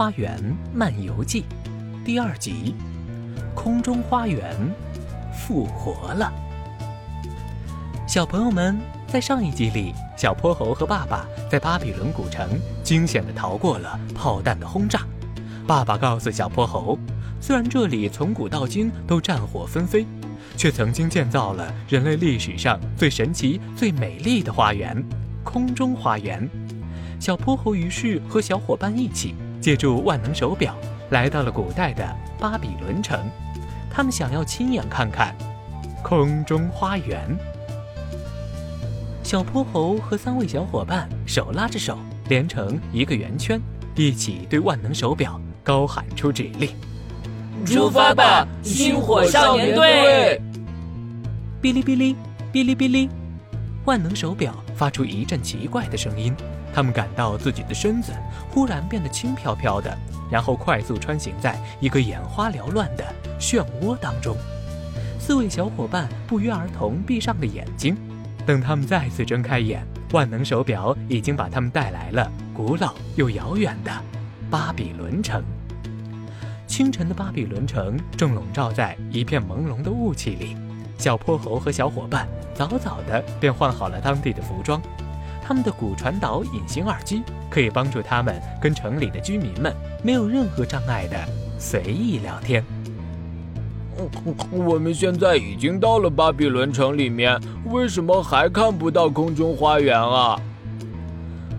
花园漫游记》第二集：空中花园复活了。小朋友们，在上一集里，小泼猴和爸爸在巴比伦古城惊险地逃过了炮弹的轰炸。爸爸告诉小泼猴，虽然这里从古到今都战火纷飞，却曾经建造了人类历史上最神奇、最美丽的花园——空中花园。小泼猴于是和小伙伴一起，借助万能手表，来到了古代的巴比伦城。他们想要亲眼看看空中花园。小泼猴和三位小伙伴手拉着手，连成一个圆圈，一起对万能手表高喊出指令：“出发吧，星火少年队！”哔哩哔哩，哔哩哔哩，万能手表发出一阵奇怪的声音。他们感到自己的身子忽然变得轻飘飘的，然后快速穿行在一个眼花缭乱的漩涡当中。四位小伙伴不约而同闭上了眼睛。等他们再次睁开眼，万能手表已经把他们带来了古老又遥远的巴比伦城。清晨的巴比伦城正笼罩在一片朦胧的雾气里。小泼猴和小伙伴早早的便换好了当地的服装，他们的骨传导隐形耳机可以帮助他们跟城里的居民们没有任何障碍的随意聊天。我们现在已经到了巴比伦城里面，为什么还看不到空中花园啊？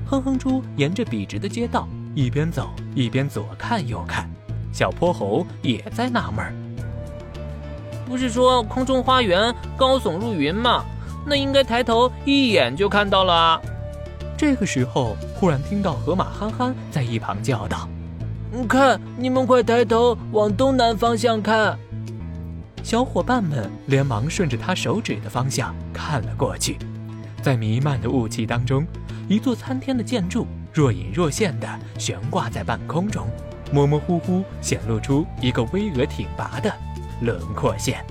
哼哼猪沿着笔直的街道一边走一边左看右看，小泼猴也在纳闷儿。不是说空中花园高耸入云吗？那应该抬头一眼就看到了啊！这个时候，忽然听到河马憨憨在一旁叫道：“看，你们快抬头往东南方向看！”小伙伴们连忙顺着他手指的方向看了过去，在弥漫的雾气当中，一座参天的建筑若隐若现地悬挂在半空中，模模糊糊显露出一个巍峨挺拔的轮廓线。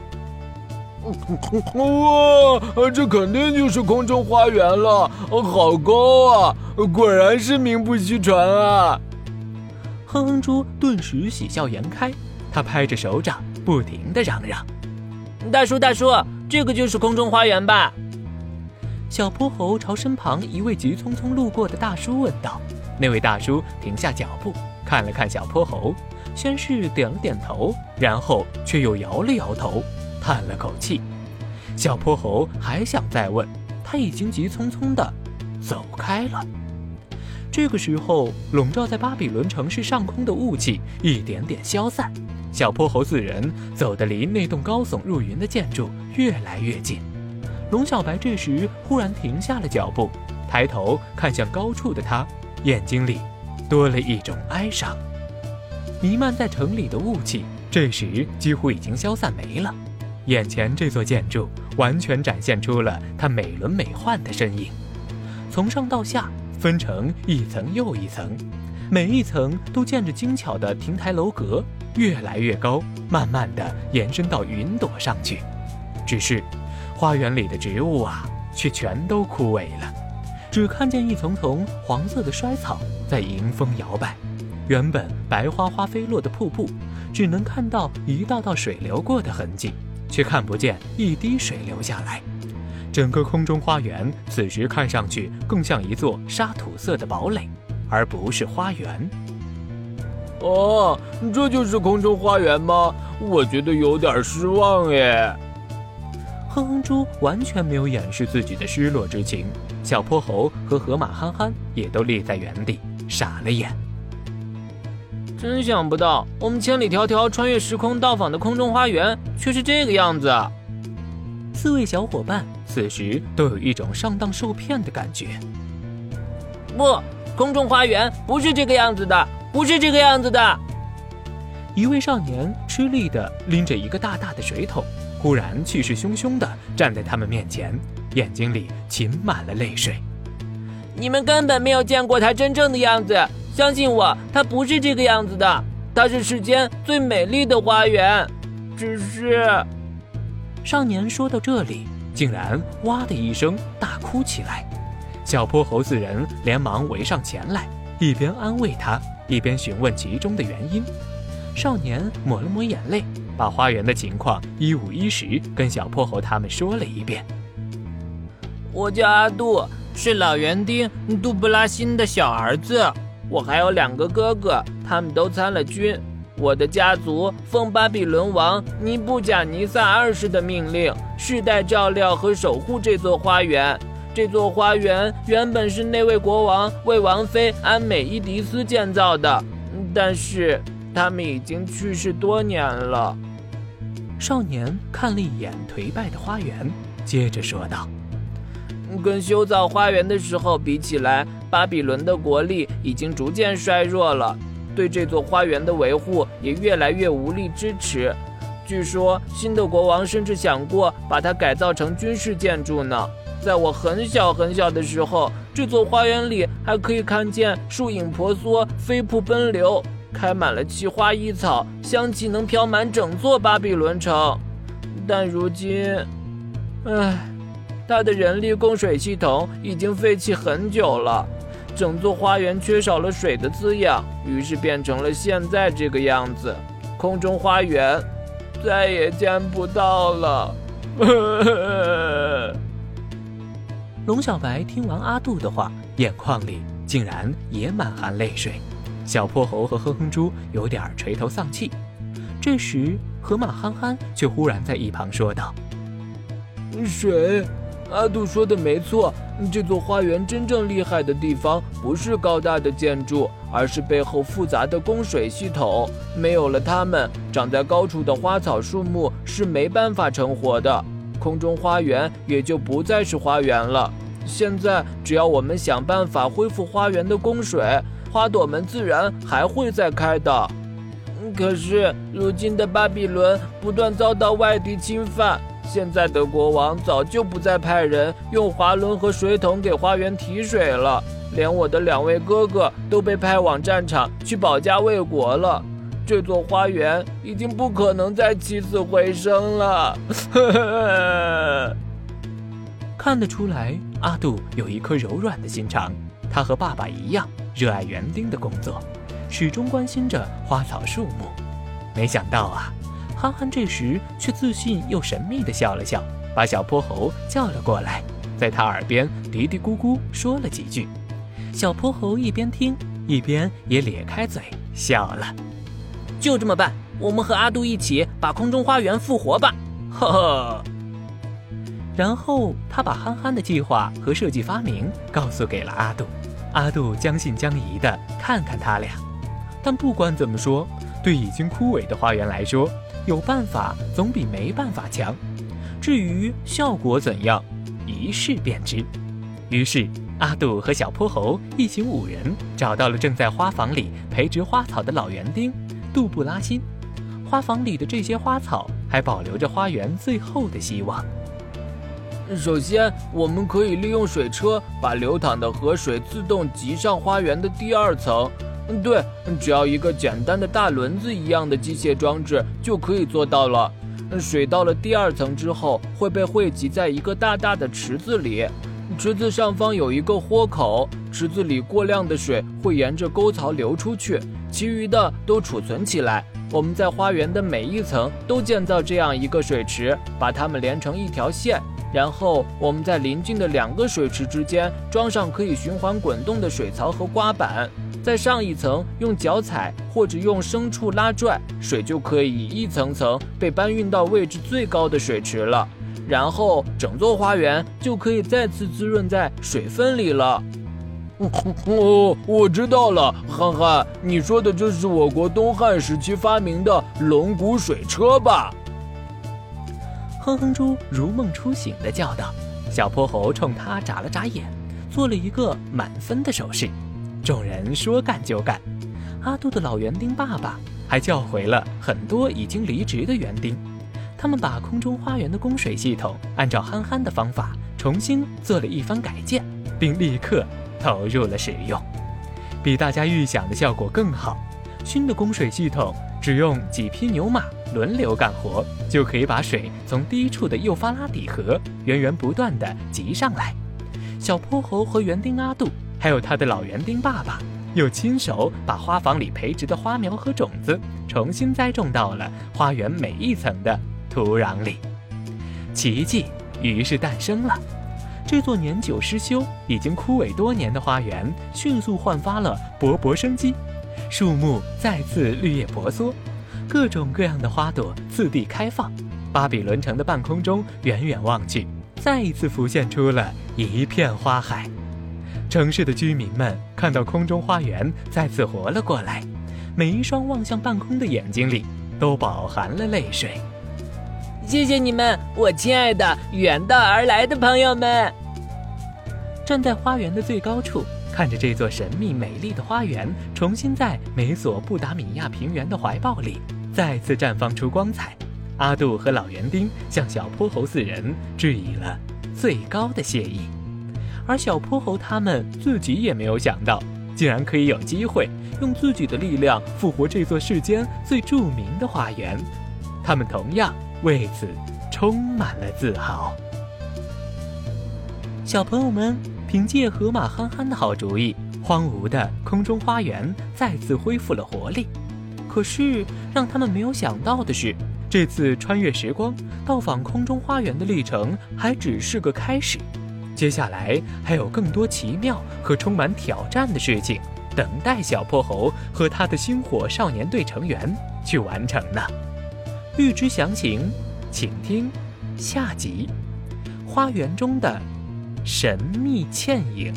哇，这肯定就是空中花园了，好高啊！果然是名不虚传啊！哼哼猪顿时喜笑颜开，他拍着手掌。不停的嚷嚷：“大叔，大叔，这个就是空中花园吧？”小泼猴朝身旁一位急匆匆路过的大叔问道。那位大叔停下脚步，看了看小泼猴，先是点了点头，然后却又摇了摇头，叹了口气。小泼猴还想再问，他已经急匆匆的走开了。这个时候，笼罩在巴比伦城市上空的雾气一点点消散。小泼猴四人走得离那栋高耸入云的建筑越来越近，龙小白这时忽然停下了脚步，抬头看向高处的他，眼睛里多了一种哀伤。弥漫在城里的雾气这时几乎已经消散没了，眼前这座建筑完全展现出了它美轮美奂的身影，从上到下分成一层又一层，每一层都建着精巧的亭台楼阁。越来越高，慢慢的延伸到云朵上去。只是，花园里的植物啊，却全都枯萎了，只看见一丛丛黄色的衰草在迎风摇摆。原本白花花飞落的瀑布，只能看到一道道水流过的痕迹，却看不见一滴水流下来。整个空中花园此时看上去更像一座沙土色的堡垒，而不是花园。哦，这就是空中花园吗？我觉得有点失望耶。哼哼猪完全没有掩饰自己的失落之情，小泼猴和河马憨憨也都立在原地，傻了眼。真想不到，我们千里迢迢穿越时空到访的空中花园却是这个样子。四位小伙伴此时都有一种上当受骗的感觉。不，空中花园不是这个样子的。不是这个样子的。一位少年吃力地拎着一个大大的水桶，忽然气势汹汹地站在他们面前，眼睛里噙满了泪水。你们根本没有见过他真正的样子，相信我，它不是这个样子的。它是世间最美丽的花园，只是……少年说到这里，竟然哇的一声大哭起来。小泼猴四人连忙围上前来。一边安慰他，一边询问其中的原因。少年抹了抹眼泪，把花园的情况一五一十跟小泼猴他们说了一遍。我叫阿杜，是老园丁杜布拉辛的小儿子。我还有两个哥哥，他们都参了军。我的家族奉巴比伦王尼布甲尼撒二世的命令，世代照料和守护这座花园。这座花园原本是那位国王为王妃安美伊迪斯建造的，但是他们已经去世多年了。少年看了一眼颓败的花园，接着说道：“跟修造花园的时候比起来，巴比伦的国力已经逐渐衰弱了，对这座花园的维护也越来越无力支持。据说新的国王甚至想过把它改造成军事建筑呢。”在我很小很小的时候，这座花园里还可以看见树影婆娑、飞瀑奔流，开满了奇花异草，香气能飘满整座巴比伦城。但如今，唉，它的人力供水系统已经废弃很久了，整座花园缺少了水的滋养，于是变成了现在这个样子。空中花园再也见不到了。龙小白听完阿杜的话，眼眶里竟然也满含泪水。小泼猴和哼哼猪有点垂头丧气。这时，河马憨憨却忽然在一旁说道：“水，阿杜说的没错，这座花园真正厉害的地方不是高大的建筑，而是背后复杂的供水系统。没有了它们，长在高处的花草树木是没办法成活的，空中花园也就不再是花园了。”现在，只要我们想办法恢复花园的供水，花朵们自然还会再开的。可是，如今的巴比伦不断遭到外敌侵犯，现在的国王早就不再派人用滑轮和水桶给花园提水了，连我的两位哥哥都被派往战场去保家卫国了。这座花园已经不可能再起死回生了。看得出来。阿杜有一颗柔软的心肠，他和爸爸一样热爱园丁的工作，始终关心着花草树木。没想到啊，憨憨这时却自信又神秘地笑了笑，把小泼猴叫了过来，在他耳边嘀嘀咕咕说了几句。小泼猴一边听一边也咧开嘴笑了。就这么办，我们和阿杜一起把空中花园复活吧！呵呵。然后他把憨憨的计划和设计发明告诉给了阿杜，阿杜将信将疑的看看他俩，但不管怎么说，对已经枯萎的花园来说，有办法总比没办法强。至于效果怎样，一试便知。于是阿杜和小泼猴一行五人找到了正在花房里培植花草的老园丁杜布拉辛。花房里的这些花草还保留着花园最后的希望。首先，我们可以利用水车把流淌的河水自动集上花园的第二层。嗯，对，只要一个简单的大轮子一样的机械装置就可以做到了。水到了第二层之后，会被汇集在一个大大的池子里，池子上方有一个豁口，池子里过量的水会沿着沟槽流出去，其余的都储存起来。我们在花园的每一层都建造这样一个水池，把它们连成一条线。然后我们在邻近的两个水池之间装上可以循环滚动的水槽和刮板，在上一层用脚踩或者用牲畜拉拽，水就可以一层层被搬运到位置最高的水池了。然后整座花园就可以再次滋润在水分里了。哦，我知道了，憨憨，你说的这是我国东汉时期发明的龙骨水车吧？哼哼猪如梦初醒的叫道：“小泼猴冲他眨了眨眼，做了一个满分的手势。众人说干就干。阿杜的老园丁爸爸还叫回了很多已经离职的园丁，他们把空中花园的供水系统按照憨憨的方法重新做了一番改建，并立刻投入了使用，比大家预想的效果更好。新的供水系统只用几匹牛马。”轮流干活，就可以把水从低处的幼发拉底河源源不断地集上来。小泼猴和园丁阿杜，还有他的老园丁爸爸，又亲手把花房里培植的花苗和种子重新栽种到了花园每一层的土壤里。奇迹于是诞生了，这座年久失修、已经枯萎多年的花园迅速焕发了勃勃生机，树木再次绿叶婆娑，各种各样的花朵次第开放。巴比伦城的半空中，远远望去，再一次浮现出了一片花海。城市的居民们看到空中花园再次活了过来，每一双望向半空的眼睛里都饱含了泪水。谢谢你们，我亲爱的远道而来的朋友们。站在花园的最高处，看着这座神秘美丽的花园重新在美索不达米亚平原的怀抱里再次绽放出光彩，阿杜和老园丁向小泼猴四人致以了最高的谢意。而小泼猴他们自己也没有想到，竟然可以有机会用自己的力量复活这座世间最著名的花园，他们同样为此充满了自豪。小朋友们凭借河马憨憨的好主意，荒芜的空中花园再次恢复了活力。可是让他们没有想到的是，这次穿越时光到访空中花园的历程还只是个开始。接下来还有更多奇妙和充满挑战的事情等待小泼猴和他的星火少年队成员去完成呢。欲知详情，请听下集《花园中的神秘倩影》。